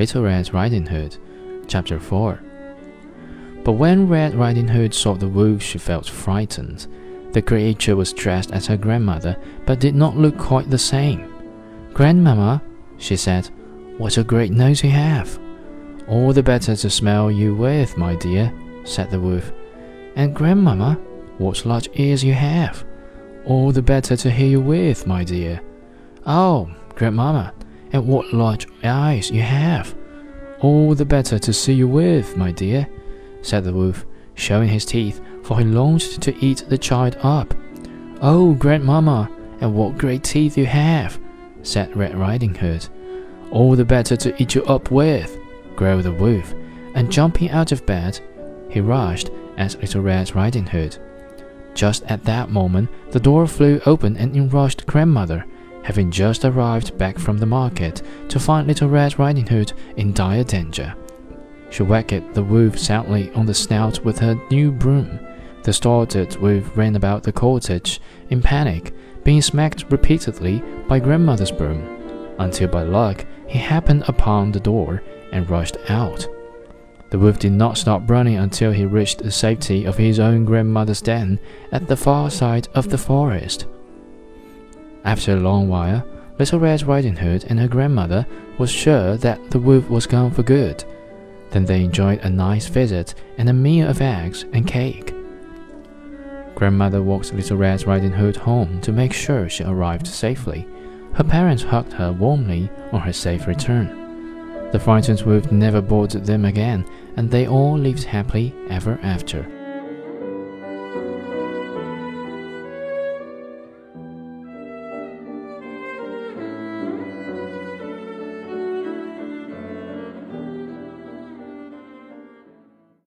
Little Red Riding Hood, Chapter 4. But when Red Riding Hood saw the wolf, she felt frightened. The creature was dressed as her grandmother, but did not look quite the same. Grandmamma, she said, what a great nose you have! All the better to smell you with, my dear, said the wolf. And Grandmamma, what large ears you have! All the better to hear you with, my dear. Oh, Grandmamma, and what large eyes you have! All the better to see you with, my dear, said the wolf, showing his teeth, for he longed to eat the child up. Oh, Grandmamma, and what great teeth you have, said Red Riding Hood. All the better to eat you up with, growled the wolf, and jumping out of bed, he rushed at Little Red Riding Hood. Just at that moment, the door flew open and in rushed Grandmother, having just arrived back from the market to find Little Red Riding Hood in dire danger. She whacked the wolf soundly on the snout with her new broom. The startled wolf ran about the cottage in panic, being smacked repeatedly by Grandmother's broom, until by luck he happened upon the door and rushed out. The wolf did not stop running until he reached the safety of his own grandmother's den at the far side of the forest. After a long while, Little Red Riding Hood and her grandmother was sure that the wolf was gone for good. Then they enjoyed a nice visit and a meal of eggs and cake. Grandmother walked Little Red Riding Hood home to make sure she arrived safely. Her parents hugged her warmly on her safe return. The frightened wolf never bothered them again, and they all lived happily ever after.